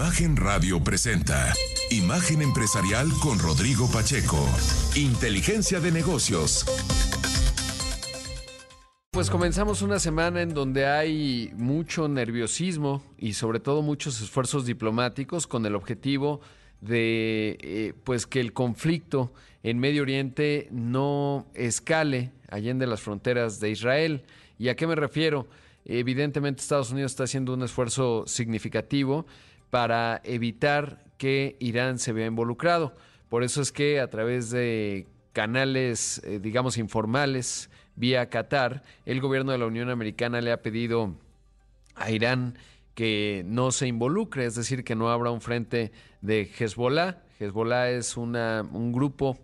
Imagen Radio presenta Imagen Empresarial con Rodrigo Pacheco. Inteligencia de negocios. Pues comenzamos una semana en donde hay mucho nerviosismo y sobre todo muchos esfuerzos diplomáticos con el objetivo de eh, pues que el conflicto en Medio Oriente no escale allende las fronteras de Israel. ¿Y a qué me refiero? Evidentemente Estados Unidos está haciendo un esfuerzo significativo para evitar que Irán se vea involucrado. Por eso es que a través de canales, eh, digamos, informales, vía Qatar, el gobierno de la Unión Americana le ha pedido a Irán que no se involucre, es decir, que no abra un frente de Hezbollah. Hezbollah es una, un grupo,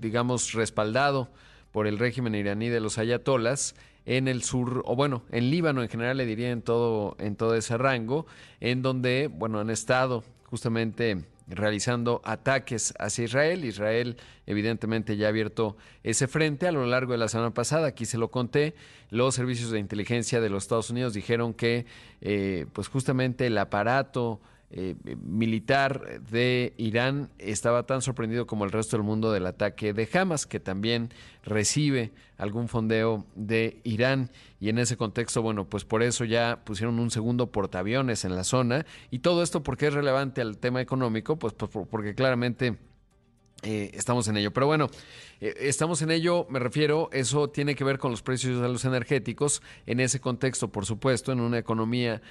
digamos, respaldado por el régimen iraní de los ayatolas en el sur, o bueno, en Líbano en general le diría en todo, en todo ese rango, en donde, bueno, han estado justamente realizando ataques hacia Israel. Israel evidentemente ya ha abierto ese frente a lo largo de la semana pasada, aquí se lo conté, los servicios de inteligencia de los Estados Unidos dijeron que eh, pues justamente el aparato eh, militar de Irán estaba tan sorprendido como el resto del mundo del ataque de Hamas, que también recibe algún fondeo de Irán. Y en ese contexto, bueno, pues por eso ya pusieron un segundo portaaviones en la zona. Y todo esto porque es relevante al tema económico, pues, pues porque claramente eh, estamos en ello. Pero bueno, eh, estamos en ello, me refiero, eso tiene que ver con los precios de los energéticos. En ese contexto, por supuesto, en una economía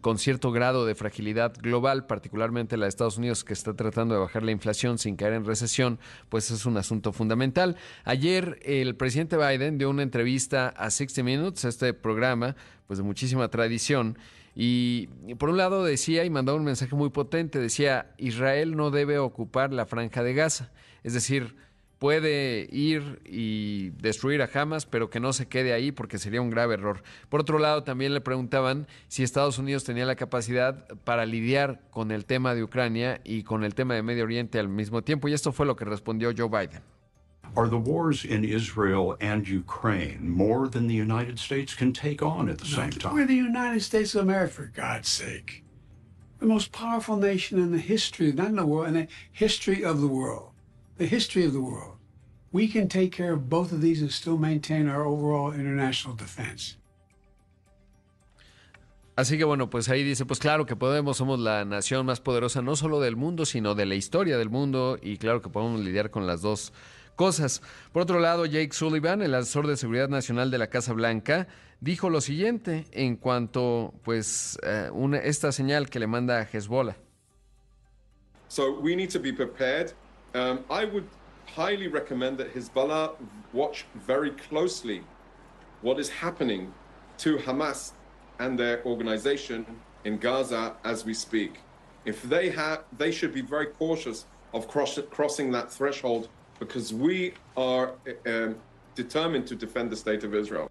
con cierto grado de fragilidad global, particularmente la de Estados Unidos, que está tratando de bajar la inflación sin caer en recesión, pues es un asunto fundamental. Ayer el presidente Biden dio una entrevista a 60 Minutes, este programa, pues de muchísima tradición. Y por un lado decía y mandaba un mensaje muy potente, decía, Israel no debe ocupar la franja de Gaza. Es decir, puede ir y destruir a Hamas, pero que no se quede ahí porque sería un grave error. Por otro lado, también le preguntaban si Estados Unidos tenía la capacidad para lidiar con el tema de Ucrania y con el tema de Medio Oriente al mismo tiempo. Y esto fue lo que respondió Joe Biden. Are the wars in Israel and Ukraine more than the United States can take on at the no, same time? We're the United States of America, for God's sake. The most powerful nation in the history, not in the world, in the history of the world. The history of the world. We can take care of both of these and still maintain our overall international defense. Así que bueno, pues ahí dice, pues claro que podemos, somos la nación más poderosa no solo del mundo, sino de la historia del mundo y claro que podemos lidiar con las dos cosas. Por otro lado, Jake Sullivan, el asesor de seguridad nacional de la Casa Blanca, dijo lo siguiente en cuanto pues una, esta señal que le manda a Hezbollah. So we need to be prepared. Um, I would highly recommend that Hezbollah watch very closely what is happening to Hamas and their organization in Gaza as we speak. If they have, they should be very cautious of cross, crossing that threshold because we are um, determined to defend the state of Israel.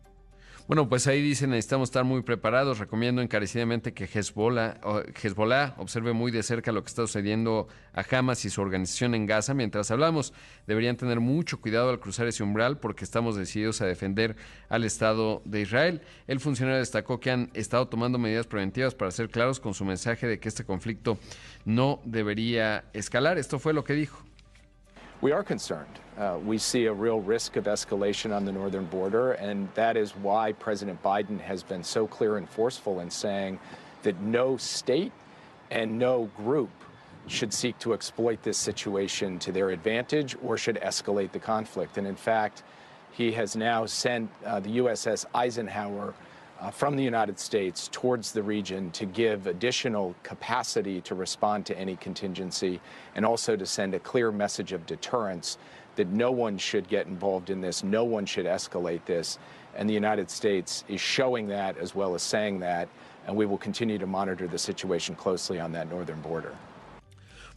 Bueno, pues ahí dicen necesitamos estar muy preparados. Recomiendo encarecidamente que Hezbollah, Hezbollah observe muy de cerca lo que está sucediendo a Hamas y su organización en Gaza. Mientras hablamos, deberían tener mucho cuidado al cruzar ese umbral porque estamos decididos a defender al Estado de Israel. El funcionario destacó que han estado tomando medidas preventivas para ser claros con su mensaje de que este conflicto no debería escalar. Esto fue lo que dijo. We are concerned. Uh, we see a real risk of escalation on the northern border, and that is why President Biden has been so clear and forceful in saying that no state and no group should seek to exploit this situation to their advantage or should escalate the conflict. And in fact, he has now sent uh, the USS Eisenhower uh, from the United States towards the region to give additional capacity to respond to any contingency and also to send a clear message of deterrence that no one should get involved in this, no one should escalate this. And the United States is showing that as well as saying that, and we will continue to monitor the situation closely on that northern border.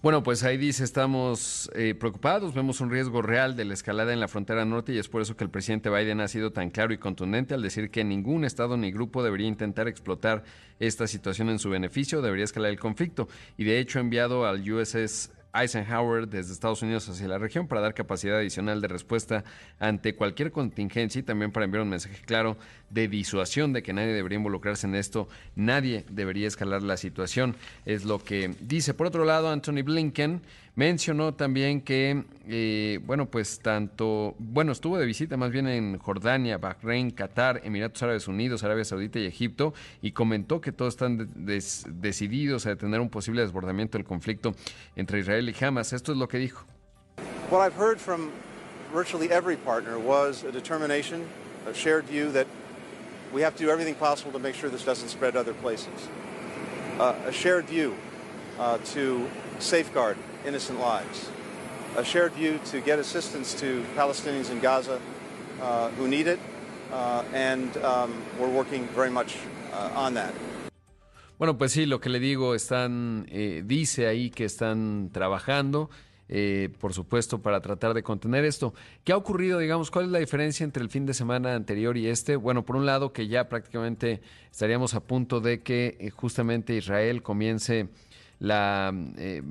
Bueno, pues ahí dice, estamos eh, preocupados, vemos un riesgo real de la escalada en la frontera norte y es por eso que el presidente Biden ha sido tan claro y contundente al decir que ningún Estado ni grupo debería intentar explotar esta situación en su beneficio, debería escalar el conflicto. Y de hecho ha enviado al USS Eisenhower desde Estados Unidos hacia la región para dar capacidad adicional de respuesta ante cualquier contingencia y también para enviar un mensaje claro de disuasión de que nadie debería involucrarse en esto, nadie debería escalar la situación, es lo que dice. Por otro lado, Anthony Blinken mencionó también que, eh, bueno, pues tanto, bueno, estuvo de visita más bien en Jordania, Bahrein, Qatar, Emiratos Árabes Unidos, Arabia Saudita y Egipto y comentó que todos están decididos a detener un posible desbordamiento del conflicto entre Israel y Hamas. Esto es lo que dijo. What I've heard from virtually every partner was a determination, a shared view that we have to do everything possible to make sure this doesn't spread to other places. Uh, a shared view uh, to safeguard innocent lives. A shared view to get assistance to Palestinians in Gaza uh, who need it, uh, and um, we're working very much uh, on that. Bueno, pues sí, lo que le digo, están, eh, dice ahí que están trabajando. Eh, por supuesto, para tratar de contener esto. ¿Qué ha ocurrido, digamos, cuál es la diferencia entre el fin de semana anterior y este? Bueno, por un lado, que ya prácticamente estaríamos a punto de que eh, justamente Israel comience la eh,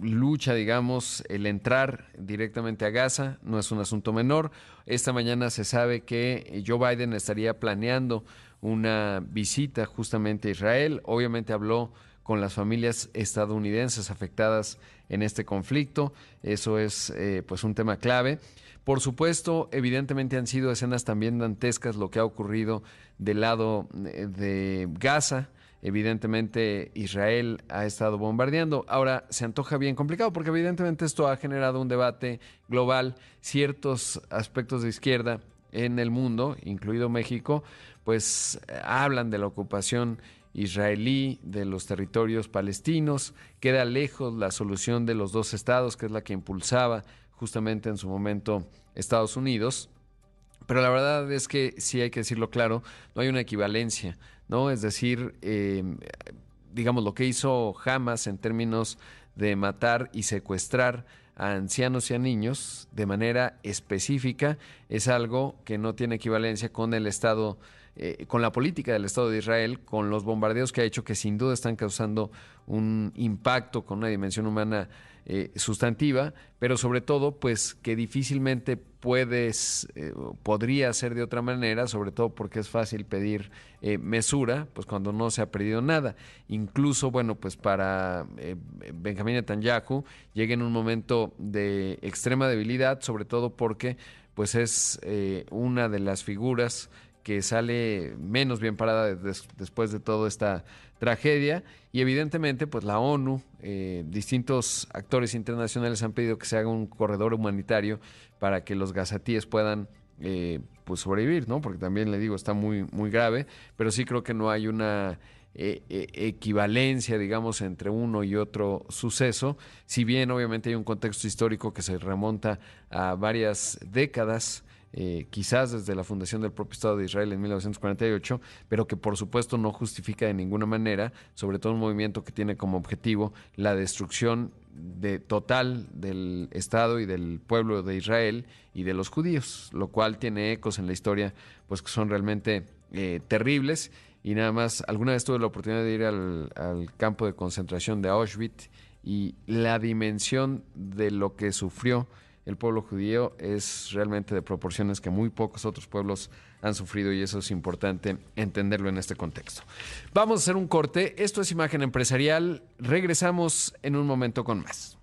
lucha, digamos, el entrar directamente a Gaza, no es un asunto menor. Esta mañana se sabe que Joe Biden estaría planeando una visita justamente a Israel. Obviamente habló con las familias estadounidenses afectadas en este conflicto. Eso es eh, pues un tema clave. Por supuesto, evidentemente han sido escenas también dantescas lo que ha ocurrido del lado eh, de Gaza. Evidentemente Israel ha estado bombardeando. Ahora se antoja bien complicado porque evidentemente esto ha generado un debate global. Ciertos aspectos de izquierda en el mundo, incluido México, pues hablan de la ocupación israelí de los territorios palestinos. Queda lejos la solución de los dos estados, que es la que impulsaba justamente en su momento Estados Unidos. Pero la verdad es que sí hay que decirlo claro, no hay una equivalencia, ¿no? Es decir, eh, digamos, lo que hizo Hamas en términos de matar y secuestrar a ancianos y a niños de manera específica es algo que no tiene equivalencia con el Estado eh, con la política del Estado de Israel, con los bombardeos que ha hecho, que sin duda están causando un impacto con una dimensión humana eh, sustantiva, pero sobre todo, pues que difícilmente puedes, eh, podría ser de otra manera, sobre todo porque es fácil pedir mesura, pues cuando no se ha perdido nada. Incluso, bueno, pues para Benjamín Netanyahu llega en un momento de extrema debilidad, sobre todo porque pues es una de las figuras que sale menos bien parada después de toda esta tragedia. Y evidentemente pues la ONU, eh, distintos actores internacionales han pedido que se haga un corredor humanitario para que los gazatíes puedan eh, pues sobrevivir, ¿no? Porque también le digo está muy muy grave, pero sí creo que no hay una eh, equivalencia, digamos, entre uno y otro suceso, si bien obviamente hay un contexto histórico que se remonta a varias décadas eh, quizás desde la fundación del propio Estado de Israel en 1948, pero que por supuesto no justifica de ninguna manera, sobre todo un movimiento que tiene como objetivo la destrucción de, total del Estado y del pueblo de Israel y de los judíos, lo cual tiene ecos en la historia pues que son realmente eh, terribles. Y nada más, alguna vez tuve la oportunidad de ir al, al campo de concentración de Auschwitz y la dimensión de lo que sufrió el pueblo judío es realmente de proporciones que muy pocos otros pueblos han sufrido y eso es importante entenderlo en este contexto. Vamos a hacer un corte. Esto es Imagen Empresarial. Regresamos en un momento con más.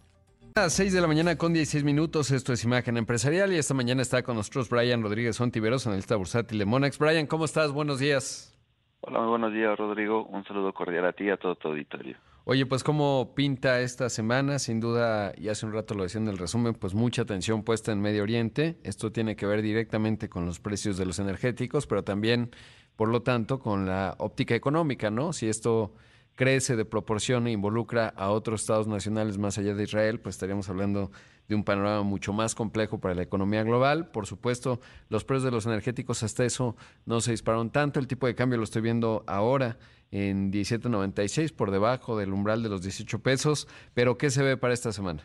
A las 6 de la mañana con 16 minutos, esto es Imagen Empresarial y esta mañana está con nosotros Brian Rodríguez Ontiveros, analista bursátil de Monex. Brian, ¿cómo estás? Buenos días. Hola, muy buenos días, Rodrigo. Un saludo cordial a ti y a todo tu auditorio. Oye, pues cómo pinta esta semana, sin duda, y hace un rato lo decía en el resumen, pues mucha atención puesta en Medio Oriente. Esto tiene que ver directamente con los precios de los energéticos, pero también, por lo tanto, con la óptica económica, ¿no? Si esto crece de proporción e involucra a otros estados nacionales más allá de Israel, pues estaríamos hablando de un panorama mucho más complejo para la economía global. Por supuesto, los precios de los energéticos hasta eso no se dispararon tanto. El tipo de cambio lo estoy viendo ahora en 17.96 por debajo del umbral de los 18 pesos. Pero ¿qué se ve para esta semana?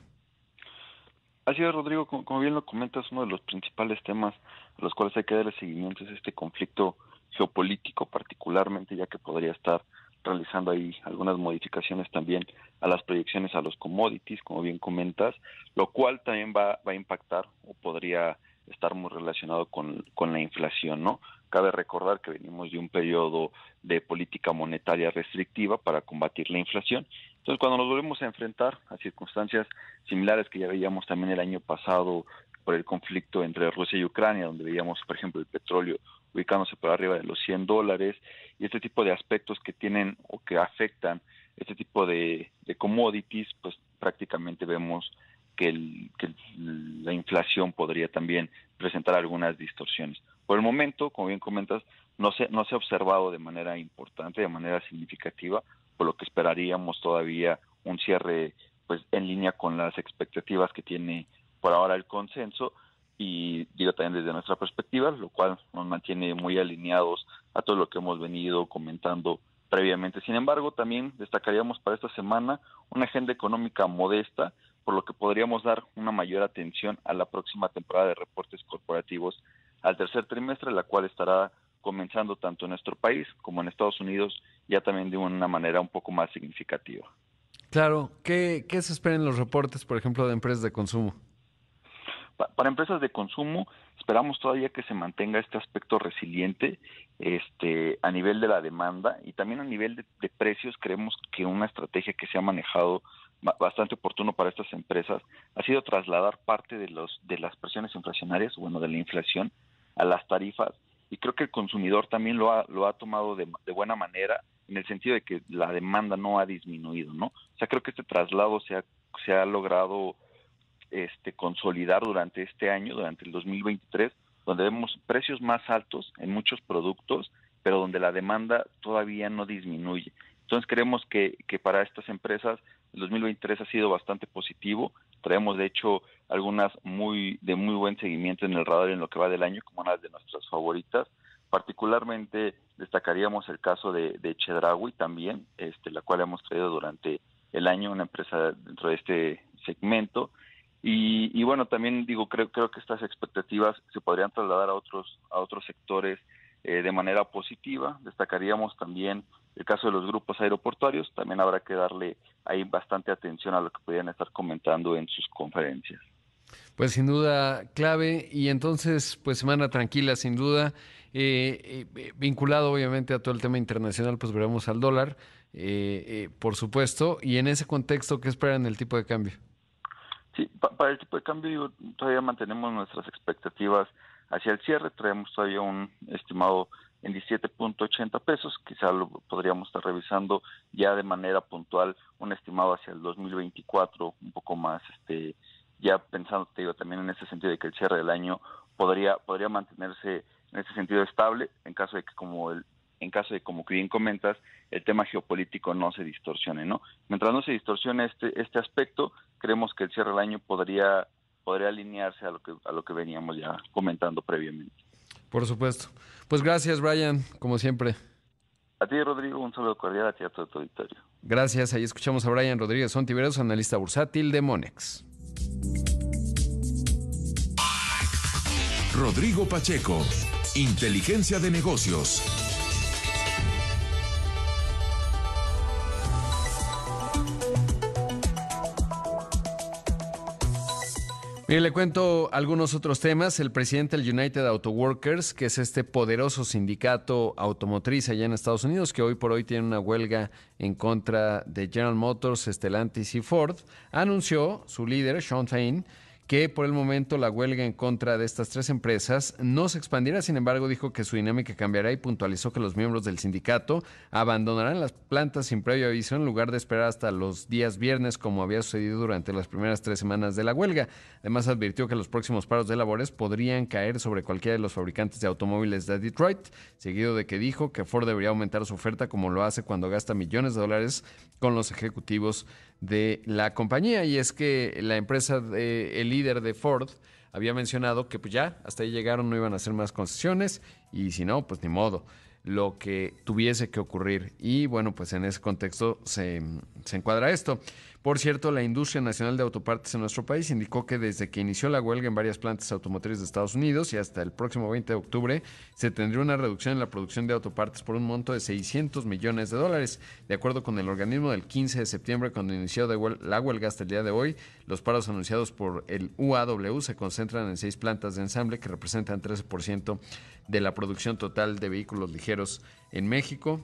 Así es, Rodrigo, como, bien lo comentas, uno de los principales temas a los cuales hay que darle seguimiento es este conflicto geopolítico, particularmente ya que podría estar realizando ahí algunas modificaciones también a las proyecciones a los commodities, como bien comentas, lo cual también va, va a impactar o podría estar muy relacionado con, con la inflación, ¿no? Cabe recordar que venimos de un periodo de política monetaria restrictiva para combatir la inflación. Entonces, cuando nos volvemos a enfrentar a circunstancias similares que ya veíamos también el año pasado por el conflicto entre Rusia y Ucrania, donde veíamos, por ejemplo, el petróleo ubicándose por arriba de los 100 dólares, y este tipo de aspectos que tienen o que afectan este tipo de, commodities, pues prácticamente vemos que la inflación podría también presentar algunas distorsiones. Por el momento, como bien comentas, no se, no se ha observado de manera importante, de manera significativa, por lo que esperaríamos todavía un cierre pues en línea con las expectativas que tiene por ahora el consenso y digo también desde nuestra perspectiva, lo cual nos mantiene muy alineados a todo lo que hemos venido comentando previamente. Sin embargo, también destacaríamos para esta semana una agenda económica modesta, por lo que podríamos dar una mayor atención a la próxima temporada de reportes corporativos al tercer trimestre, la cual estará comenzando tanto en nuestro país como en Estados Unidos, ya también de una manera un poco más significativa. Claro, ¿qué, qué se espera en los reportes, por ejemplo, de empresas de consumo? para empresas de consumo esperamos todavía que se mantenga este aspecto resiliente este a nivel de la demanda y también a nivel de, de, precios creemos que una estrategia que se ha manejado bastante oportuno para estas empresas ha sido trasladar parte de los de las presiones inflacionarias bueno de la inflación a las tarifas y creo que el consumidor también lo ha lo ha tomado de, de buena manera en el sentido de que la demanda no ha disminuido no o sea creo que este traslado se ha se ha logrado este, consolidar durante este año, durante el 2023, donde vemos precios más altos en muchos productos, pero donde la demanda todavía no disminuye. Entonces creemos que, que para estas empresas el 2023 ha sido bastante positivo. Traemos de hecho algunas muy de muy buen seguimiento en el radar en lo que va del año, como una de nuestras favoritas. Particularmente destacaríamos el caso de, de Chedraui también, este, la cual hemos traído durante el año, una empresa dentro de este segmento. Y, y, bueno, también digo, creo, creo que estas expectativas se podrían trasladar a otros, a otros sectores eh, de manera positiva. Destacaríamos también el caso de los grupos aeroportuarios. También habrá que darle ahí bastante atención a lo que podrían estar comentando en sus conferencias. Pues sin duda clave y entonces pues semana tranquila sin duda eh, eh, vinculado obviamente a todo el tema internacional pues veremos al dólar eh, por supuesto y en ese contexto qué esperan el tipo de cambio Sí, pa para el tipo de cambio todavía mantenemos nuestras expectativas hacia el cierre, traemos todavía un estimado en 17.80 pesos, quizá lo podríamos estar revisando ya de manera puntual un estimado hacia el 2024, un poco más, este, ya pensando, te digo, también en ese sentido de que el cierre del año podría, podría mantenerse en ese sentido estable, en caso de que como el, en caso de, como bien comentas, el tema geopolítico no se distorsione, ¿no? Mientras no se distorsione este, este aspecto, creemos que el cierre del año podría, podría alinearse a lo que, a lo que veníamos ya comentando previamente. Por supuesto. Pues gracias, Brian, como siempre. A ti, Rodrigo, un saludo cordial a ti a todo tu auditorio. Gracias. Ahí escuchamos a Brian Rodríguez Sontiveros, analista bursátil de Monex. Rodrigo Pacheco, Inteligencia de Negocios. Mire, le cuento algunos otros temas. El presidente del United Auto Workers, que es este poderoso sindicato automotriz allá en Estados Unidos, que hoy por hoy tiene una huelga en contra de General Motors, Stellantis y Ford, anunció su líder, Sean Fain, que por el momento la huelga en contra de estas tres empresas no se expandirá, sin embargo dijo que su dinámica cambiará y puntualizó que los miembros del sindicato abandonarán las plantas sin previo aviso en lugar de esperar hasta los días viernes como había sucedido durante las primeras tres semanas de la huelga. Además advirtió que los próximos paros de labores podrían caer sobre cualquiera de los fabricantes de automóviles de Detroit, seguido de que dijo que Ford debería aumentar su oferta como lo hace cuando gasta millones de dólares con los ejecutivos de la compañía. Y es que la empresa, de, el líder de Ford, había mencionado que pues ya hasta ahí llegaron, no iban a hacer más concesiones y si no, pues ni modo. lo que tuviese que ocurrir. Y bueno, pues en ese contexto se, se encuadra esto. Por cierto, la industria nacional de autopartes en nuestro país indicó que desde que inició la huelga en varias plantas automotrices de Estados Unidos y hasta el próximo 20 de octubre, se tendría una reducción en la producción de autopartes por un monto de 600 millones de dólares. De acuerdo con el organismo del 15 de septiembre, cuando inició la huelga hasta el día de hoy, los paros anunciados por el UAW se concentran en seis plantas de ensamble que representan 13% de la producción total de vehículos ligeros en México.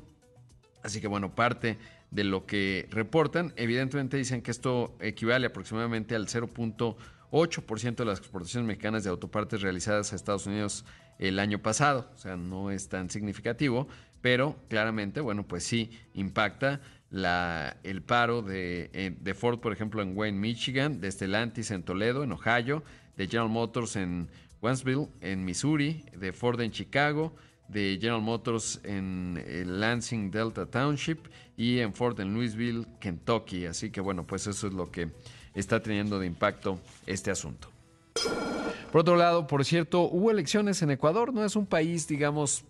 Así que bueno, parte de lo que reportan. Evidentemente dicen que esto equivale aproximadamente al 0.8% de las exportaciones mexicanas de autopartes realizadas a Estados Unidos el año pasado. O sea, no es tan significativo, pero claramente, bueno, pues sí impacta la, el paro de, eh, de Ford, por ejemplo, en Wayne, Michigan, de Stellantis en Toledo, en Ohio, de General Motors en Wentzville, en Missouri, de Ford en Chicago, de General Motors en Lansing Delta Township y en Ford en Louisville, Kentucky. Así que bueno, pues eso es lo que está teniendo de impacto este asunto. Por otro lado, por cierto, hubo elecciones en Ecuador, no es un país, digamos,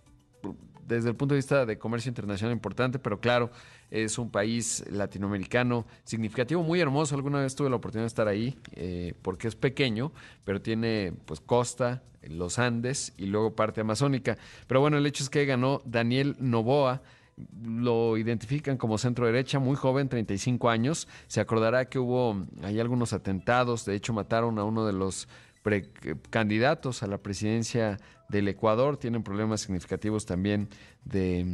desde el punto de vista de comercio internacional importante, pero claro, es un país latinoamericano significativo, muy hermoso. Alguna vez tuve la oportunidad de estar ahí, eh, porque es pequeño, pero tiene pues costa, los Andes y luego parte amazónica. Pero bueno, el hecho es que ganó Daniel Novoa. Lo identifican como centro derecha, muy joven, 35 años. Se acordará que hubo hay algunos atentados, de hecho mataron a uno de los candidatos a la presidencia del Ecuador, tienen problemas significativos también de,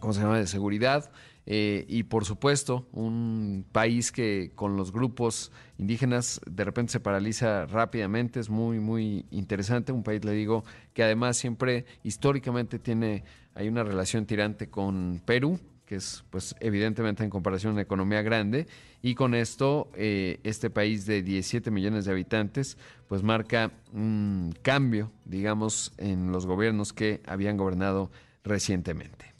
¿cómo se llama?, de seguridad. Eh, y por supuesto, un país que con los grupos indígenas de repente se paraliza rápidamente, es muy, muy interesante. Un país, le digo, que además siempre históricamente tiene, hay una relación tirante con Perú, que es pues evidentemente en comparación una economía grande, y con esto eh, este país de 17 millones de habitantes pues marca un cambio, digamos, en los gobiernos que habían gobernado recientemente.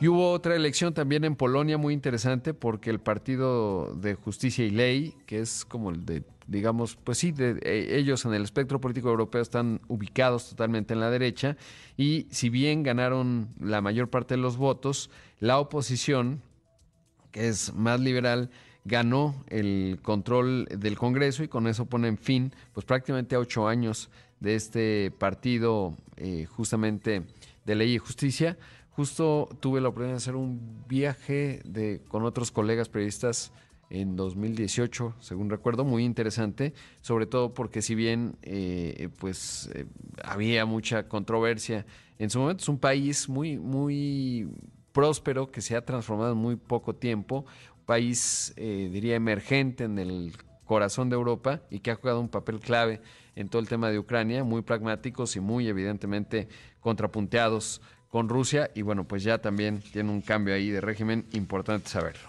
Y hubo otra elección también en Polonia muy interesante porque el Partido de Justicia y Ley, que es como el de, digamos, pues sí, de, eh, ellos en el espectro político europeo están ubicados totalmente en la derecha y si bien ganaron la mayor parte de los votos, la oposición, que es más liberal, ganó el control del Congreso y con eso ponen fin, pues prácticamente a ocho años de este partido eh, justamente de ley y justicia. Justo tuve la oportunidad de hacer un viaje de, con otros colegas periodistas en 2018, según recuerdo, muy interesante, sobre todo porque si bien eh, pues eh, había mucha controversia, en su momento es un país muy, muy próspero que se ha transformado en muy poco tiempo, país, eh, diría, emergente en el corazón de Europa y que ha jugado un papel clave en todo el tema de Ucrania, muy pragmáticos y muy evidentemente contrapunteados con Rusia y bueno, pues ya también tiene un cambio ahí de régimen, importante saberlo.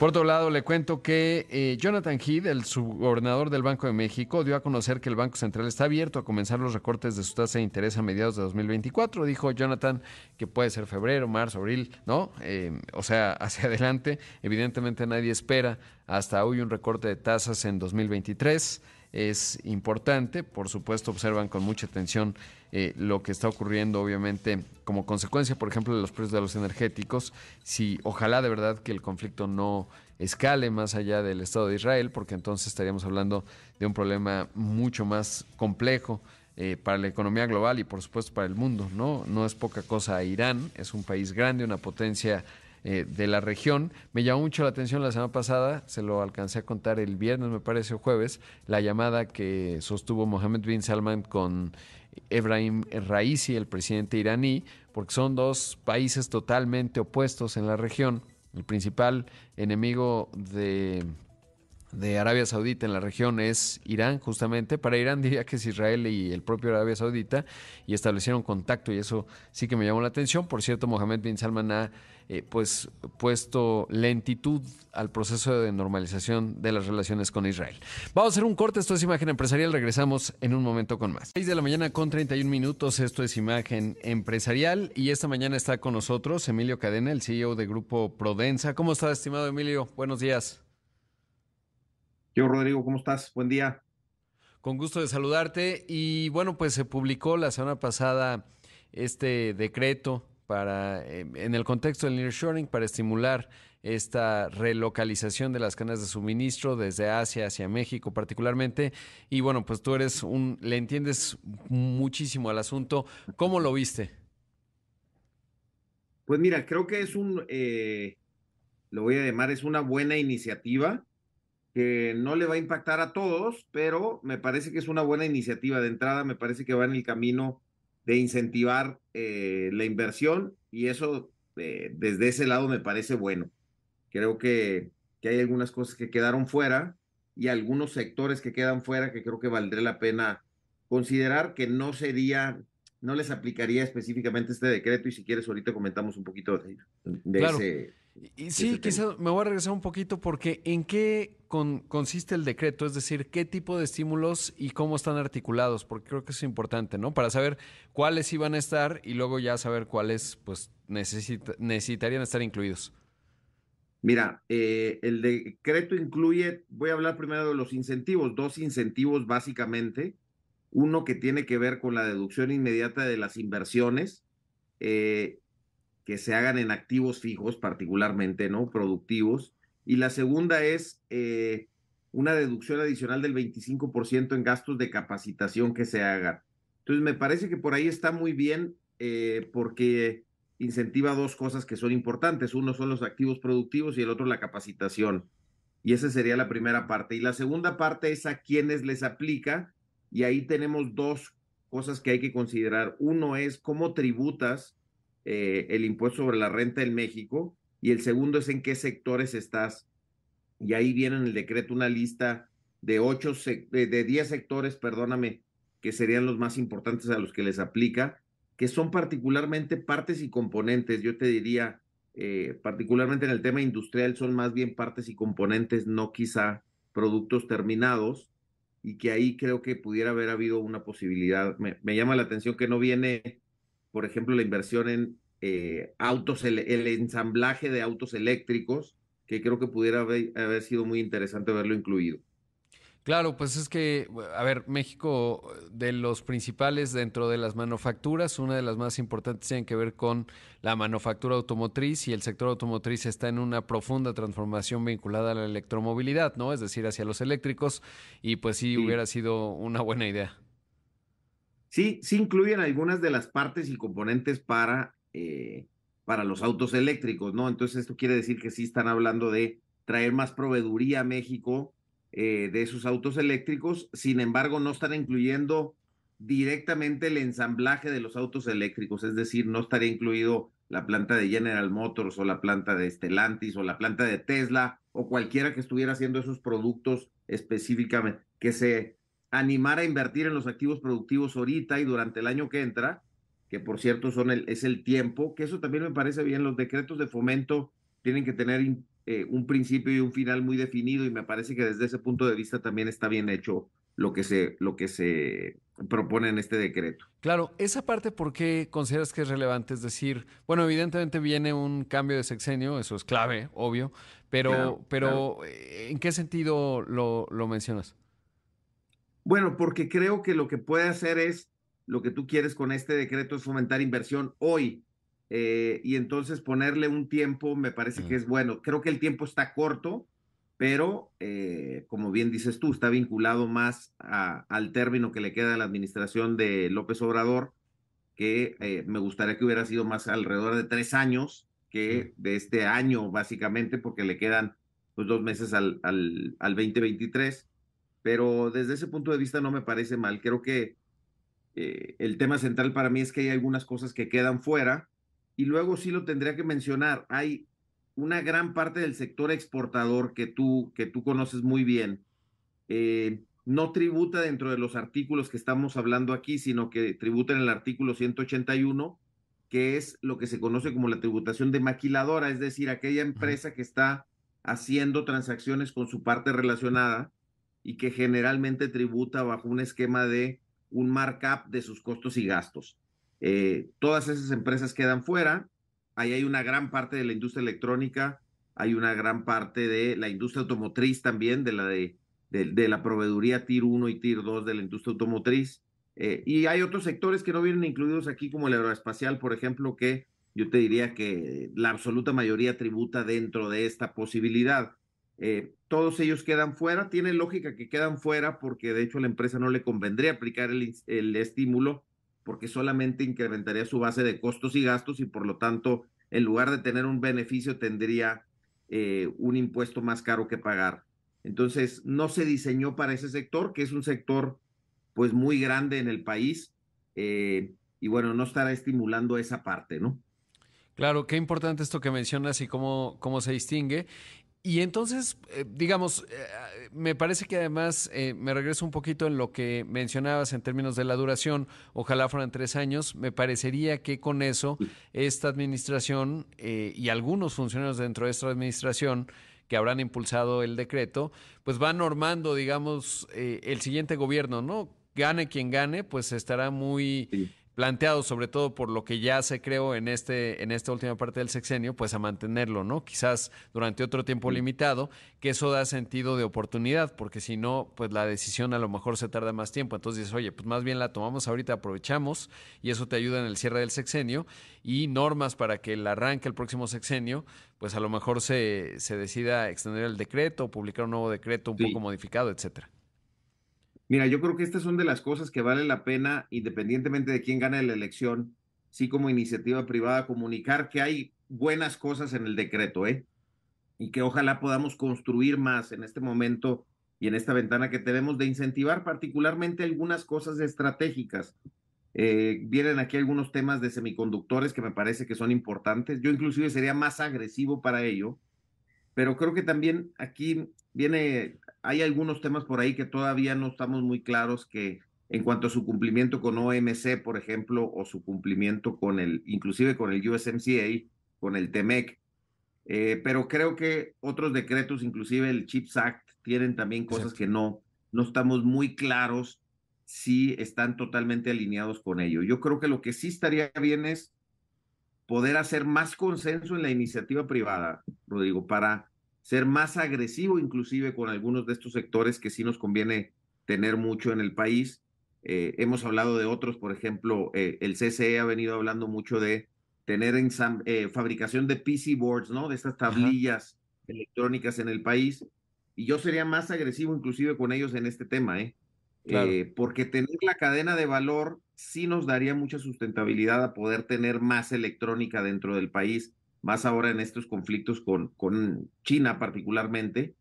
Por otro lado, le cuento que eh, Jonathan Heath, el subgobernador del Banco de México, dio a conocer que el Banco Central está abierto a comenzar los recortes de su tasa de interés a mediados de 2024. Dijo Jonathan que puede ser febrero, marzo, abril, ¿no? Eh, o sea, hacia adelante. Evidentemente nadie espera hasta hoy un recorte de tasas en 2023 es importante. Por supuesto, observan con mucha atención eh, lo que está ocurriendo, obviamente, como consecuencia, por ejemplo, de los precios de los energéticos. Si ojalá de verdad que el conflicto no escale más allá del Estado de Israel, porque entonces estaríamos hablando de un problema mucho más complejo. Eh, para la economía global y por supuesto para el mundo, ¿no? No es poca cosa Irán, es un país grande, una potencia eh, de la región. Me llamó mucho la atención la semana pasada, se lo alcancé a contar el viernes, me parece, o jueves, la llamada que sostuvo Mohammed bin Salman con Ebrahim Raisi, el presidente iraní, porque son dos países totalmente opuestos en la región. El principal enemigo de, de Arabia Saudita en la región es Irán, justamente. Para Irán diría que es Israel y el propio Arabia Saudita, y establecieron contacto, y eso sí que me llamó la atención. Por cierto, Mohammed bin Salman ha eh, pues puesto lentitud al proceso de normalización de las relaciones con Israel. Vamos a hacer un corte, esto es Imagen Empresarial, regresamos en un momento con más. 6 de la mañana con 31 minutos, esto es Imagen Empresarial y esta mañana está con nosotros Emilio Cadena, el CEO de Grupo Prodensa. ¿Cómo estás, estimado Emilio? Buenos días. Yo, Rodrigo, ¿cómo estás? Buen día. Con gusto de saludarte y bueno, pues se publicó la semana pasada este decreto para, eh, en el contexto del nearshoring, para estimular esta relocalización de las cadenas de suministro desde Asia hacia México particularmente. Y bueno, pues tú eres un, le entiendes muchísimo al asunto. ¿Cómo lo viste? Pues mira, creo que es un, eh, lo voy a llamar, es una buena iniciativa que no le va a impactar a todos, pero me parece que es una buena iniciativa de entrada, me parece que va en el camino de incentivar eh, la inversión y eso eh, desde ese lado me parece bueno. Creo que, que hay algunas cosas que quedaron fuera y algunos sectores que quedan fuera que creo que valdría la pena considerar que no sería, no les aplicaría específicamente este decreto y si quieres ahorita comentamos un poquito de, de ese y sí, quizás me voy a regresar un poquito porque ¿en qué consiste el decreto? Es decir, ¿qué tipo de estímulos y cómo están articulados? Porque creo que es importante, ¿no? Para saber cuáles iban a estar y luego ya saber cuáles pues necesitarían estar incluidos. Mira, eh, el decreto incluye, voy a hablar primero de los incentivos, dos incentivos básicamente. Uno que tiene que ver con la deducción inmediata de las inversiones. Eh, que se hagan en activos fijos, particularmente, ¿no? Productivos. Y la segunda es eh, una deducción adicional del 25% en gastos de capacitación que se hagan. Entonces, me parece que por ahí está muy bien eh, porque incentiva dos cosas que son importantes. Uno son los activos productivos y el otro la capacitación. Y esa sería la primera parte. Y la segunda parte es a quienes les aplica. Y ahí tenemos dos cosas que hay que considerar. Uno es cómo tributas eh, el impuesto sobre la renta en México y el segundo es en qué sectores estás. Y ahí viene en el decreto una lista de ocho, de diez sectores, perdóname, que serían los más importantes a los que les aplica, que son particularmente partes y componentes. Yo te diría, eh, particularmente en el tema industrial, son más bien partes y componentes, no quizá productos terminados, y que ahí creo que pudiera haber habido una posibilidad. me llama la atención que no viene por ejemplo, la inversión en eh, autos, el, ensamblaje de autos eléctricos, que creo que pudiera haber, sido muy interesante verlo incluido. Claro, pues es que, a ver, México, de los principales dentro de las manufacturas, una de las más importantes tiene que ver con la manufactura automotriz y el sector automotriz está en una profunda transformación vinculada a la electromovilidad, ¿no? Es decir, hacia los eléctricos y pues sí. hubiera sido una buena idea. Sí, sí incluyen algunas de las partes y componentes para, eh, para los autos eléctricos, ¿no? Entonces esto quiere decir que sí están hablando de traer más proveeduría a México eh, de esos autos eléctricos, sin embargo no están incluyendo directamente el ensamblaje de los autos eléctricos, es decir, no estaría incluido la planta de General Motors o la planta de Stellantis o la planta de Tesla o cualquiera que estuviera haciendo esos productos específicamente, que se animar a invertir en los activos productivos ahorita y durante el año que entra, que por cierto son el, es el tiempo, que eso también me parece bien, los decretos de fomento tienen que tener eh, un principio y un final muy definido y me parece que desde ese punto de vista también está bien hecho lo que se, lo que se propone en este decreto. Claro, esa parte, ¿por qué consideras que es relevante? Es decir, bueno, evidentemente viene un cambio de sexenio, eso es clave, obvio, pero, pero ¿en qué sentido lo, lo mencionas? Bueno, porque creo que lo que puede hacer es, lo que tú quieres con este decreto es fomentar inversión hoy. Eh, y entonces ponerle un tiempo me parece que es bueno. Creo que el tiempo está corto, pero eh, como bien dices tú, está vinculado más al término que le queda a la administración de López Obrador, que eh, me gustaría que hubiera sido más alrededor de tres años que de este año, básicamente, porque le quedan pues, dos meses al, al, al 2023 pero desde ese punto de vista no me parece mal. Creo que eh, el tema central para mí es que hay algunas cosas que quedan fuera y luego sí lo tendría que mencionar. Hay una gran parte del sector exportador que tú, que tú conoces muy bien. Eh, no tributa dentro de los artículos que estamos hablando aquí, sino que tributa en el artículo 181, que es lo que se conoce como la tributación de maquiladora, es decir, aquella empresa que está haciendo transacciones con su parte relacionada y que generalmente tributa bajo un esquema de un markup de sus costos y gastos. Eh, todas esas empresas quedan fuera. Ahí hay una gran parte de la industria electrónica, hay una gran parte de la industria automotriz también, de la, de, de, la proveeduría TIR 1 y TIR 2 de la industria automotriz. Eh, y hay otros sectores que no vienen incluidos aquí, como el aeroespacial, por ejemplo, que yo te diría que la absoluta mayoría tributa dentro de esta posibilidad. Eh, todos ellos quedan fuera. Tiene lógica que quedan fuera porque de hecho a la empresa no le convendría aplicar el, el estímulo porque solamente incrementaría su base de costos y gastos y por lo tanto, en lugar de tener un beneficio, tendría eh, un impuesto más caro que pagar. Entonces, no se diseñó para ese sector, que es un sector pues muy grande en el país, eh, y bueno, no estará estimulando esa parte, ¿no? Claro, qué importante esto que mencionas y cómo, cómo se distingue. Y entonces, eh, digamos, eh, me parece que además eh, me regreso un poquito en lo que mencionabas en términos de la duración, ojalá fueran tres años, me parecería que con eso esta administración y algunos funcionarios dentro de esta administración que habrán impulsado el decreto, pues van normando, digamos, el siguiente gobierno, ¿no? Gane quien gane, pues estará muy planteado sobre todo por lo que ya se creó en este en esta última parte del sexenio, pues a mantenerlo, ¿no? Quizás durante otro tiempo limitado, que eso da sentido de oportunidad, porque si no, pues la decisión a lo mejor se tarda más tiempo. Entonces dices, oye, pues más bien la tomamos ahorita, aprovechamos y eso te ayuda en el cierre del sexenio y normas para que el arranque el próximo sexenio, pues a lo mejor se, se decida extender el decreto, publicar un nuevo decreto un poco modificado, etcétera. Mira, yo creo que estas son de las cosas que vale la pena, independientemente de quién gane la elección, sí como iniciativa privada, comunicar que hay buenas cosas en el decreto, ¿eh? Y que ojalá podamos construir más en este momento y en esta ventana que tenemos de incentivar particularmente algunas cosas estratégicas. Eh, vienen aquí algunos temas de semiconductores que me parece que son importantes. Yo inclusive sería más agresivo para ello, pero creo que también aquí viene hay algunos temas por ahí que todavía no estamos muy claros que en cuanto a su cumplimiento con OMC, por ejemplo, o su cumplimiento con el, inclusive con el USMCA, con el TEMEC, eh, pero creo que otros decretos, inclusive el CHIPS Act, tienen también cosas que no, no estamos muy claros si están totalmente alineados con ello. Yo creo que lo que sí estaría bien es poder hacer más consenso en la iniciativa privada, Rodrigo, para ser más agresivo inclusive con algunos de estos sectores que sí nos conviene tener mucho en el país. Eh, hemos hablado de otros, por ejemplo, eh, el CCE ha venido hablando mucho de tener en eh, fabricación de PC boards, ¿no? De estas tablillas electrónicas en el país. Y yo sería más agresivo inclusive con ellos en este tema, ¿eh? porque tener la cadena de valor sí nos daría mucha sustentabilidad a poder tener más electrónica dentro del país más ahora en estos conflictos con, con China particularmente,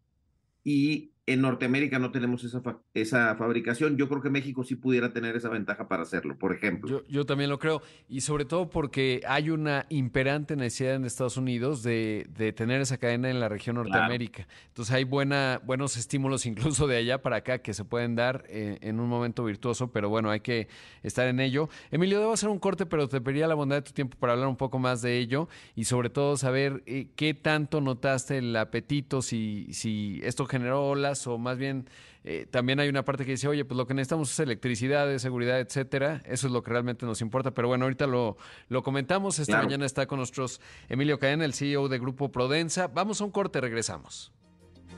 y en Norteamérica no tenemos esa, esa fabricación. Yo creo que México sí pudiera tener esa ventaja para hacerlo, por ejemplo. Yo, también lo creo. Y sobre todo porque hay una imperante necesidad en Estados Unidos de, de tener esa cadena en la región Norteamérica. Entonces hay buena, buenos estímulos incluso de allá para acá que se pueden dar eh, en un momento virtuoso, pero bueno, hay que estar en ello. Emilio, debo hacer un corte, pero te pediría la bondad de tu tiempo para hablar un poco más de ello y sobre todo saber eh, qué tanto notaste el apetito, si, si esto generó olas o más bien eh, también hay una parte que dice, oye, pues lo que necesitamos es electricidad, seguridad, etcétera. Eso es lo que realmente nos importa. Pero bueno, ahorita lo, lo comentamos. Esta mañana está con nosotros Emilio Cadena, el CEO de Grupo Prodensa. Vamos a un corte, regresamos.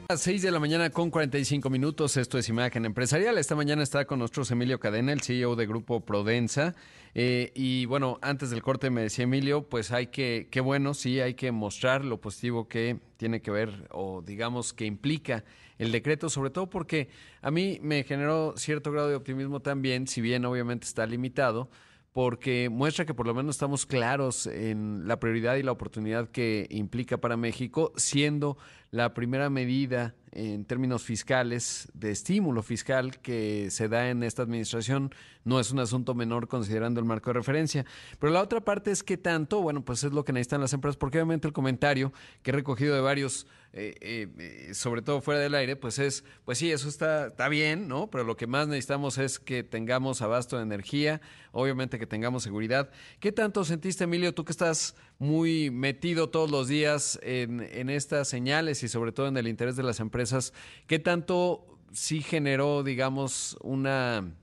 A las 6 de la mañana con 45 minutos, esto es Imagen Empresarial. Esta mañana está con nosotros Emilio Cadena, el CEO de Grupo Prodensa. Eh, y bueno, antes del corte me decía Emilio, pues hay que, qué bueno, sí, hay que mostrar lo positivo que tiene que ver o digamos que implica el decreto, sobre todo porque a mí me generó cierto grado de optimismo también, si bien obviamente está limitado, porque muestra que por lo menos estamos claros en la prioridad y la oportunidad que implica para México, siendo la primera medida en términos fiscales, de estímulo fiscal que se da en esta administración, no es un asunto menor considerando el marco de referencia. Pero la otra parte es que tanto, bueno, pues es lo que necesitan las empresas, porque obviamente el comentario que he recogido de varios, eh, eh, sobre todo fuera del aire, pues es, pues sí, eso está, está bien, ¿no? Pero lo que más necesitamos es que tengamos abasto de energía, obviamente que tengamos seguridad. ¿Qué tanto sentiste, Emilio, tú que estás muy metido todos los días en, en estas señales y sobre todo en el interés de las empresas, ¿qué tanto sí generó, digamos, una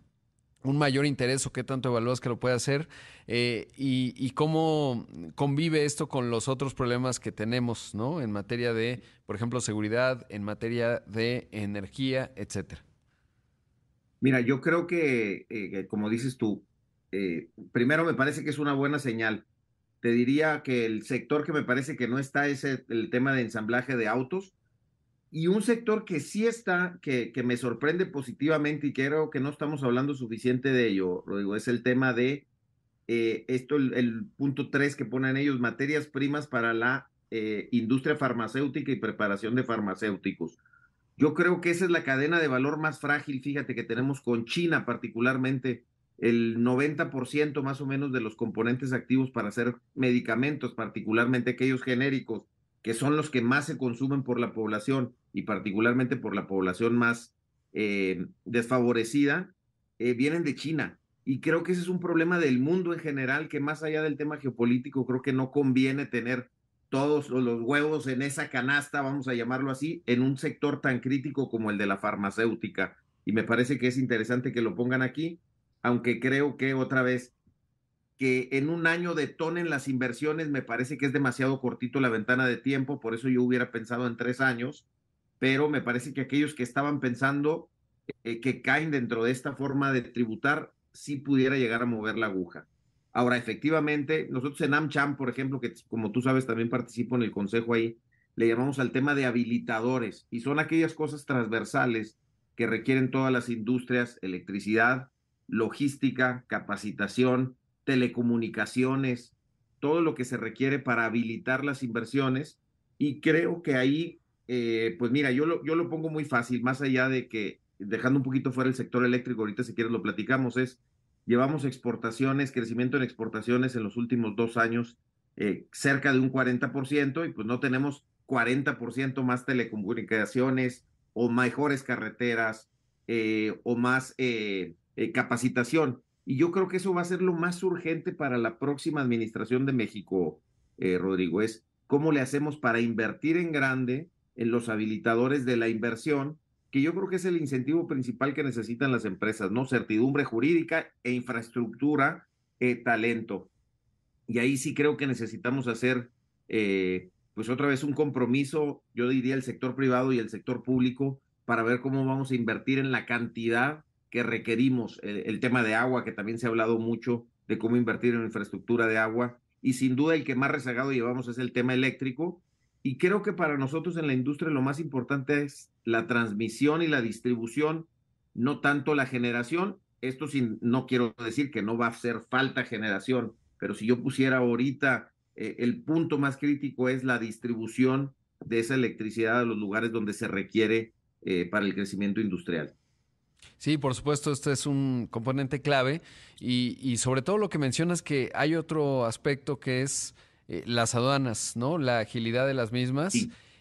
un mayor interés o qué tanto evalúas que lo puede hacer eh, y, y, cómo convive esto con los otros problemas que tenemos, ¿no? En materia de, por ejemplo, seguridad, en materia de energía, etcétera. Mira, yo creo que, eh, como dices tú, eh, primero me parece que es una buena señal. Te diría que el sector que me parece que no está es el, tema de ensamblaje de autos. Y un sector que sí está, que, que me sorprende positivamente y creo que no estamos hablando suficiente de ello, digo, es el tema de eh, esto, el, punto tres que ponen ellos, materias primas para la industria farmacéutica y preparación de farmacéuticos. Yo creo que esa es la cadena de valor más frágil, fíjate, que tenemos con China particularmente. El 90% más o menos de los componentes activos para hacer medicamentos, particularmente aquellos genéricos, que son los que más se consumen por la población y particularmente por la población más eh, desfavorecida, eh, vienen de China. Y creo que ese es un problema del mundo en general, que más allá del tema geopolítico, creo que no conviene tener todos los huevos en esa canasta, vamos a llamarlo así, en un sector tan crítico como el de la farmacéutica. Y me parece que es interesante que lo pongan aquí, aunque creo que otra vez que en un año detonen las inversiones, me parece que es demasiado cortito la ventana de tiempo, por eso yo hubiera pensado en tres años, pero me parece que aquellos que estaban pensando eh, que caen dentro de esta forma de tributar, sí pudiera llegar a mover la aguja. Ahora, efectivamente, nosotros en AmCham, por ejemplo, que como tú sabes también participo en el consejo ahí, le llamamos al tema de habilitadores y son aquellas cosas transversales que requieren todas las industrias, electricidad, logística, capacitación, telecomunicaciones, todo lo que se requiere para habilitar las inversiones. Y creo que ahí, eh, pues mira, yo lo, yo lo pongo muy fácil, más allá de que, dejando un poquito fuera el sector eléctrico, ahorita si quieres lo platicamos, es Llevamos exportaciones, crecimiento en exportaciones en los últimos dos años eh, cerca de un 40% y pues no tenemos 40% más telecomunicaciones o mejores carreteras eh, o más eh, capacitación. Y yo creo que eso va a ser lo más urgente para la próxima administración de México, Rodrigo, es cómo le hacemos para invertir en grande en los habilitadores de la inversión que yo creo que es el incentivo principal que necesitan las empresas, ¿no? Certidumbre jurídica e infraestructura, eh, talento. Y ahí sí creo que necesitamos hacer, eh, pues otra vez un compromiso, yo diría el sector privado y el sector público, para ver cómo vamos a invertir en la cantidad que requerimos. El, el tema de agua, que también se ha hablado mucho de cómo invertir en infraestructura de agua. Y sin duda el que más rezagado llevamos es el tema eléctrico, y creo que para nosotros en la industria lo más importante es la transmisión y la distribución, no tanto la generación. Esto sin, no quiero decir que no va a hacer falta generación, pero si yo pusiera ahorita eh, el punto más crítico es la distribución de esa electricidad a los lugares donde se requiere eh, para el crecimiento industrial. Sí, por supuesto, este es un componente clave y, y sobre todo lo que mencionas que hay otro aspecto que es eh, las aduanas, ¿no? La agilidad de las mismas.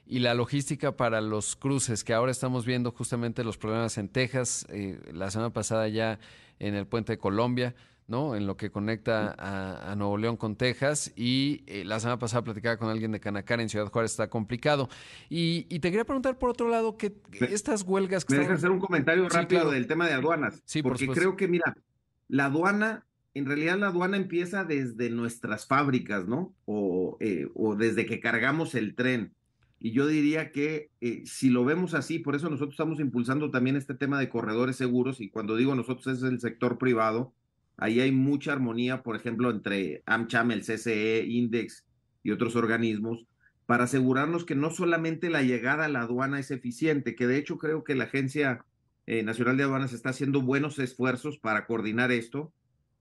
Y la logística para los cruces, que ahora estamos viendo justamente los problemas en Texas, eh, la semana pasada ya en el puente de Colombia, ¿no? En lo que conecta a, Nuevo León con Texas. Y eh, la semana pasada platicaba con alguien de Canacar en Ciudad Juárez, está complicado. Y, te quería preguntar por otro lado, que estas huelgas que ¿Me dejas hacer un comentario rápido del tema de aduanas? Sí, porque creo que, mira, la aduana en realidad la aduana empieza desde nuestras fábricas, ¿no? O, eh, o desde que cargamos el tren. Y yo diría que eh, si lo vemos así, por eso nosotros estamos impulsando también este tema de corredores seguros, y cuando digo nosotros es el sector privado, ahí hay mucha armonía, por ejemplo, entre AmCham, el CCE, Index y otros organismos, para asegurarnos que no solamente la llegada a la aduana es eficiente, que de hecho creo que la Agencia eh, Nacional de Aduanas está haciendo buenos esfuerzos para coordinar esto,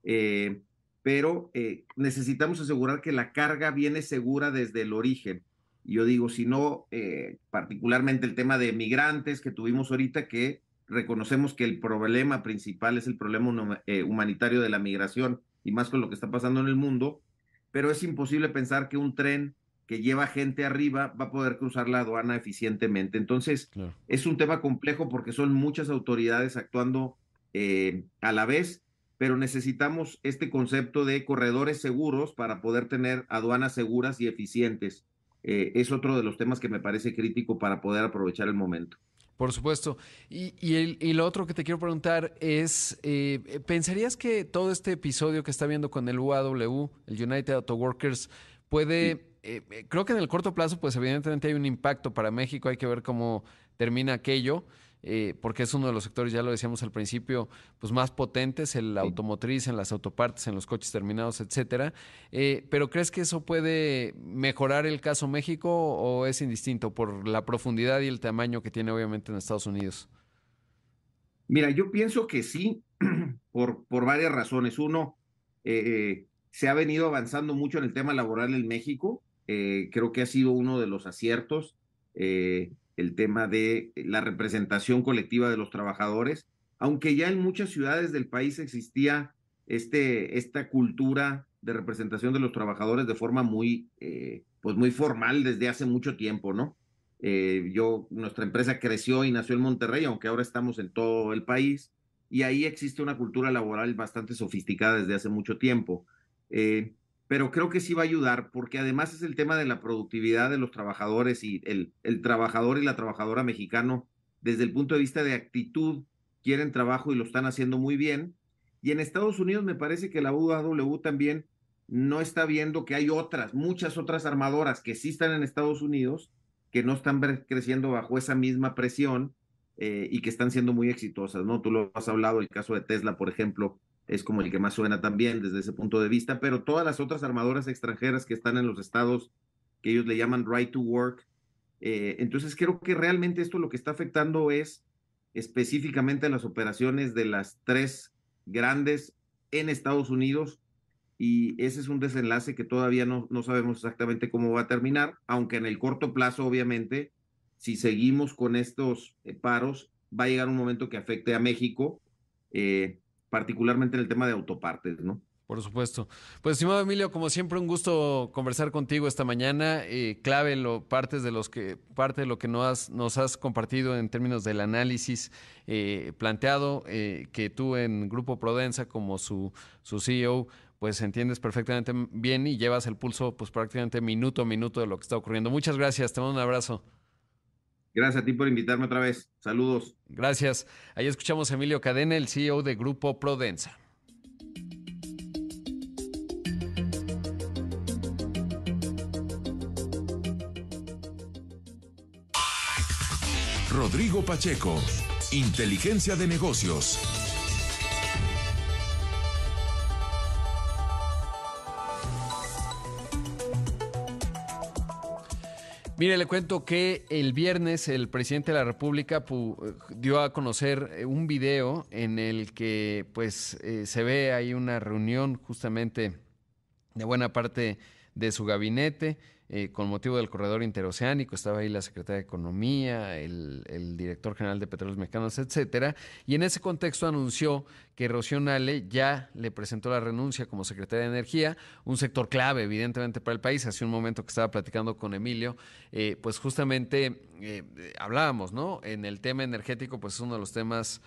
eh, pero eh, necesitamos asegurar que la carga viene segura desde el origen. Yo digo, si no, eh, particularmente el tema de migrantes que tuvimos ahorita, que reconocemos que el problema principal es el problema humanitario de la migración y más con lo que está pasando en el mundo, pero es imposible pensar que un tren que lleva gente arriba va a poder cruzar la aduana eficientemente. Entonces, es un tema complejo porque son muchas autoridades actuando a la vez pero necesitamos este concepto de corredores seguros para poder tener aduanas seguras y eficientes. Eh, es otro de los temas que me parece crítico para poder aprovechar el momento. Por supuesto. Y, y, lo otro que te quiero preguntar es, eh, ¿pensarías que todo este episodio que está viendo con el UAW, el United Auto Workers, puede, eh, creo que en el corto plazo, pues evidentemente hay un impacto para México, hay que ver cómo termina aquello, eh, porque es uno de los sectores, ya lo decíamos al principio, pues más potentes, el automotriz, en las autopartes, en los coches terminados, etcétera. Eh, pero ¿crees que eso puede mejorar el caso México o es indistinto por la profundidad y el tamaño que tiene obviamente en Estados Unidos? Mira, yo pienso que sí, por, por varias razones. Uno, eh, se ha venido avanzando mucho en el tema laboral en México. creo que ha sido uno de los aciertos el tema de la representación colectiva de los trabajadores, aunque ya en muchas ciudades del país existía este, esta cultura de representación de los trabajadores de forma muy, eh, pues muy formal desde hace mucho tiempo, ¿no? Eh, yo, nuestra empresa creció y nació en Monterrey, aunque ahora estamos en todo el país, y ahí existe una cultura laboral bastante sofisticada desde hace mucho tiempo. Eh, pero creo que sí va a ayudar porque además es el tema de la productividad de los trabajadores y el, el trabajador y la trabajadora mexicano desde el punto de vista de actitud quieren trabajo y lo están haciendo muy bien. Y en Estados Unidos me parece que la UAW también no está viendo que hay otras, muchas otras armadoras que sí están en Estados Unidos, que no están creciendo bajo esa misma presión eh, y que están siendo muy exitosas, ¿no? Tú lo has hablado, el caso de Tesla, por ejemplo, es como el que más suena también desde ese punto de vista, pero todas las otras armadoras extranjeras que están en los estados que ellos le llaman right to work, eh, entonces creo que realmente esto lo que está afectando es específicamente las operaciones de las tres grandes en Estados Unidos y ese es un desenlace que todavía no, no sabemos exactamente cómo va a terminar, aunque en el corto plazo obviamente, si seguimos con estos eh, paros, va a llegar un momento que afecte a México. Eh, particularmente en el tema de autopartes, ¿no? Por supuesto. Pues, estimado Emilio, como siempre, un gusto conversar contigo esta mañana. Eh, clave lo, partes de los que, parte de lo que nos has, nos has compartido en términos del análisis eh, planteado, eh, que tú en Grupo Prodensa, como su, su CEO, pues entiendes perfectamente bien y llevas el pulso, pues prácticamente minuto a minuto de lo que está ocurriendo. Muchas gracias, te mando un abrazo. Gracias a ti por invitarme otra vez. Saludos. Gracias. Ahí escuchamos a Emilio Cadena, el CEO de Grupo Prodensa. Rodrigo Pacheco, Inteligencia de Negocios. Mire, le cuento que el viernes el presidente de la República dio a conocer eh, un video en el que pues eh, se ve ahí una reunión justamente de buena parte de su gabinete eh, con motivo del corredor interoceánico, estaba ahí la secretaria de Economía, el, director general de Petróleos Mexicanos, etcétera, y en ese contexto anunció que Rocío Nale ya le presentó la renuncia como secretaria de Energía, un sector clave, evidentemente, para el país. Hace un momento que estaba platicando con Emilio, eh, pues justamente eh, hablábamos, ¿no? En el tema energético, pues es uno de los temas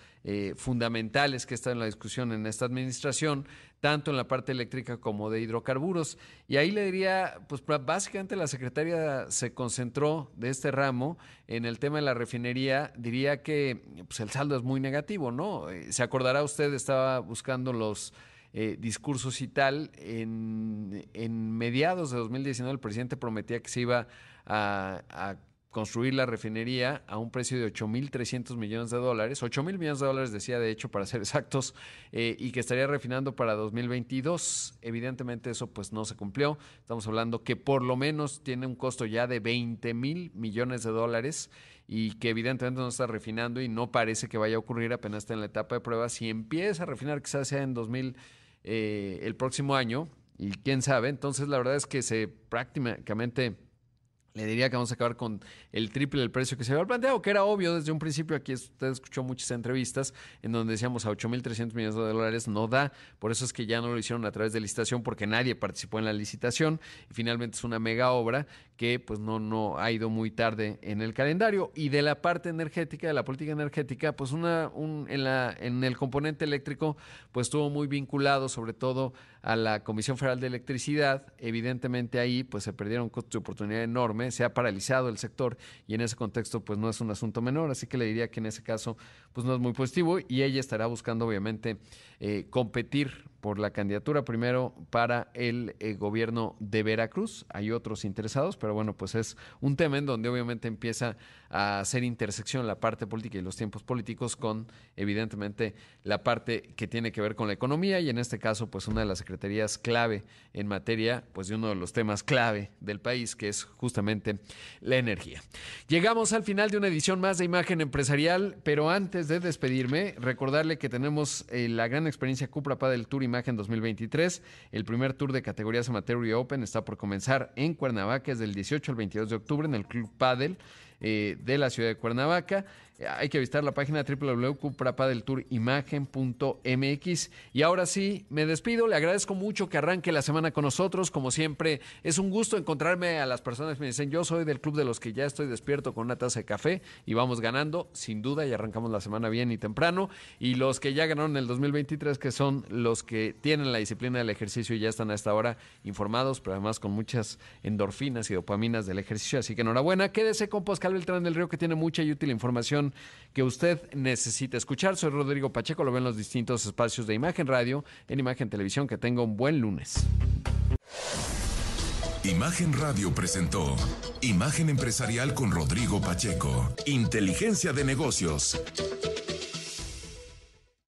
fundamentales que está en la discusión en esta administración tanto en la parte eléctrica como de hidrocarburos. Y ahí le diría, pues básicamente la secretaria se concentró de este ramo en el tema de la refinería. Diría que pues, el saldo es muy negativo, ¿no? Eh, se acordará usted, estaba buscando los... Eh, discursos y tal, en, en, mediados de 2019 el presidente prometía que se iba a, a construir la refinería a un precio de 8.300 millones de dólares, 8.000 millones de dólares decía de hecho para ser exactos, eh, y que estaría refinando para 2022. Evidentemente eso pues no se cumplió. Estamos hablando que por lo menos tiene un costo ya de 20 mil millones de dólares y que evidentemente no está refinando y no parece que vaya a ocurrir apenas está en la etapa de pruebas. Si empieza a refinar quizás sea en 2000 eh, el próximo año y quién sabe, entonces la verdad es que se prácticamente le diría que vamos a acabar con el triple del precio que se había planteado, que era obvio desde un principio. Aquí usted escuchó muchas entrevistas en donde decíamos a 8.300 millones de dólares no da. Por eso es que ya no lo hicieron a través de licitación porque nadie participó en la licitación. Y finalmente es una mega obra que pues no, no ha ido muy tarde en el calendario. Y de la parte energética, de la política energética, pues una, un, en, la, en el componente eléctrico pues estuvo muy vinculado sobre todo a la Comisión Federal de Electricidad. Evidentemente ahí pues se perdieron costos de oportunidad enorme, se ha paralizado el sector y en ese contexto pues no es un asunto menor, así que le diría que en ese caso pues no es muy positivo y ella estará buscando obviamente eh, competir por la candidatura primero para el eh, gobierno de Veracruz. Hay otros interesados, pero bueno, pues es un tema en donde obviamente empieza a hacer intersección la parte política y los tiempos políticos con evidentemente la parte que tiene que ver con la economía y en este caso pues una de las secretarías clave en materia pues de uno de los temas clave del país que es justamente la energía. Llegamos al final de una edición más de Imagen Empresarial, pero antes de despedirme, recordarle que tenemos eh, la gran experiencia Cupra del Tour Imagen 2023. El primer tour de categorías amateur y open está por comenzar en Cuernavaca, es del 18 al 22 de octubre en el Club Padel eh, de la ciudad de Cuernavaca. Hay que visitar la página www.cuprapadeltourimagen.mx. Y ahora sí, me despido. Le agradezco mucho que arranque la semana con nosotros. Como siempre, es un gusto encontrarme a las personas que me dicen, yo soy del club de los que ya estoy despierto con una taza de café y vamos ganando, sin duda, y arrancamos la semana bien y temprano. Y los que ya ganaron el 2023, que son los que tienen la disciplina del ejercicio y ya están a esta hora informados, pero además con muchas endorfinas y dopaminas del ejercicio. Así que enhorabuena. Quédese con Pascal Beltrán del Río, que tiene mucha y útil que usted necesita escuchar. Soy Rodrigo Pacheco, lo ven en los distintos espacios de Imagen Radio, en Imagen Televisión. Que tenga un buen lunes. Imagen Radio presentó Imagen Empresarial con Rodrigo Pacheco. Inteligencia de negocios.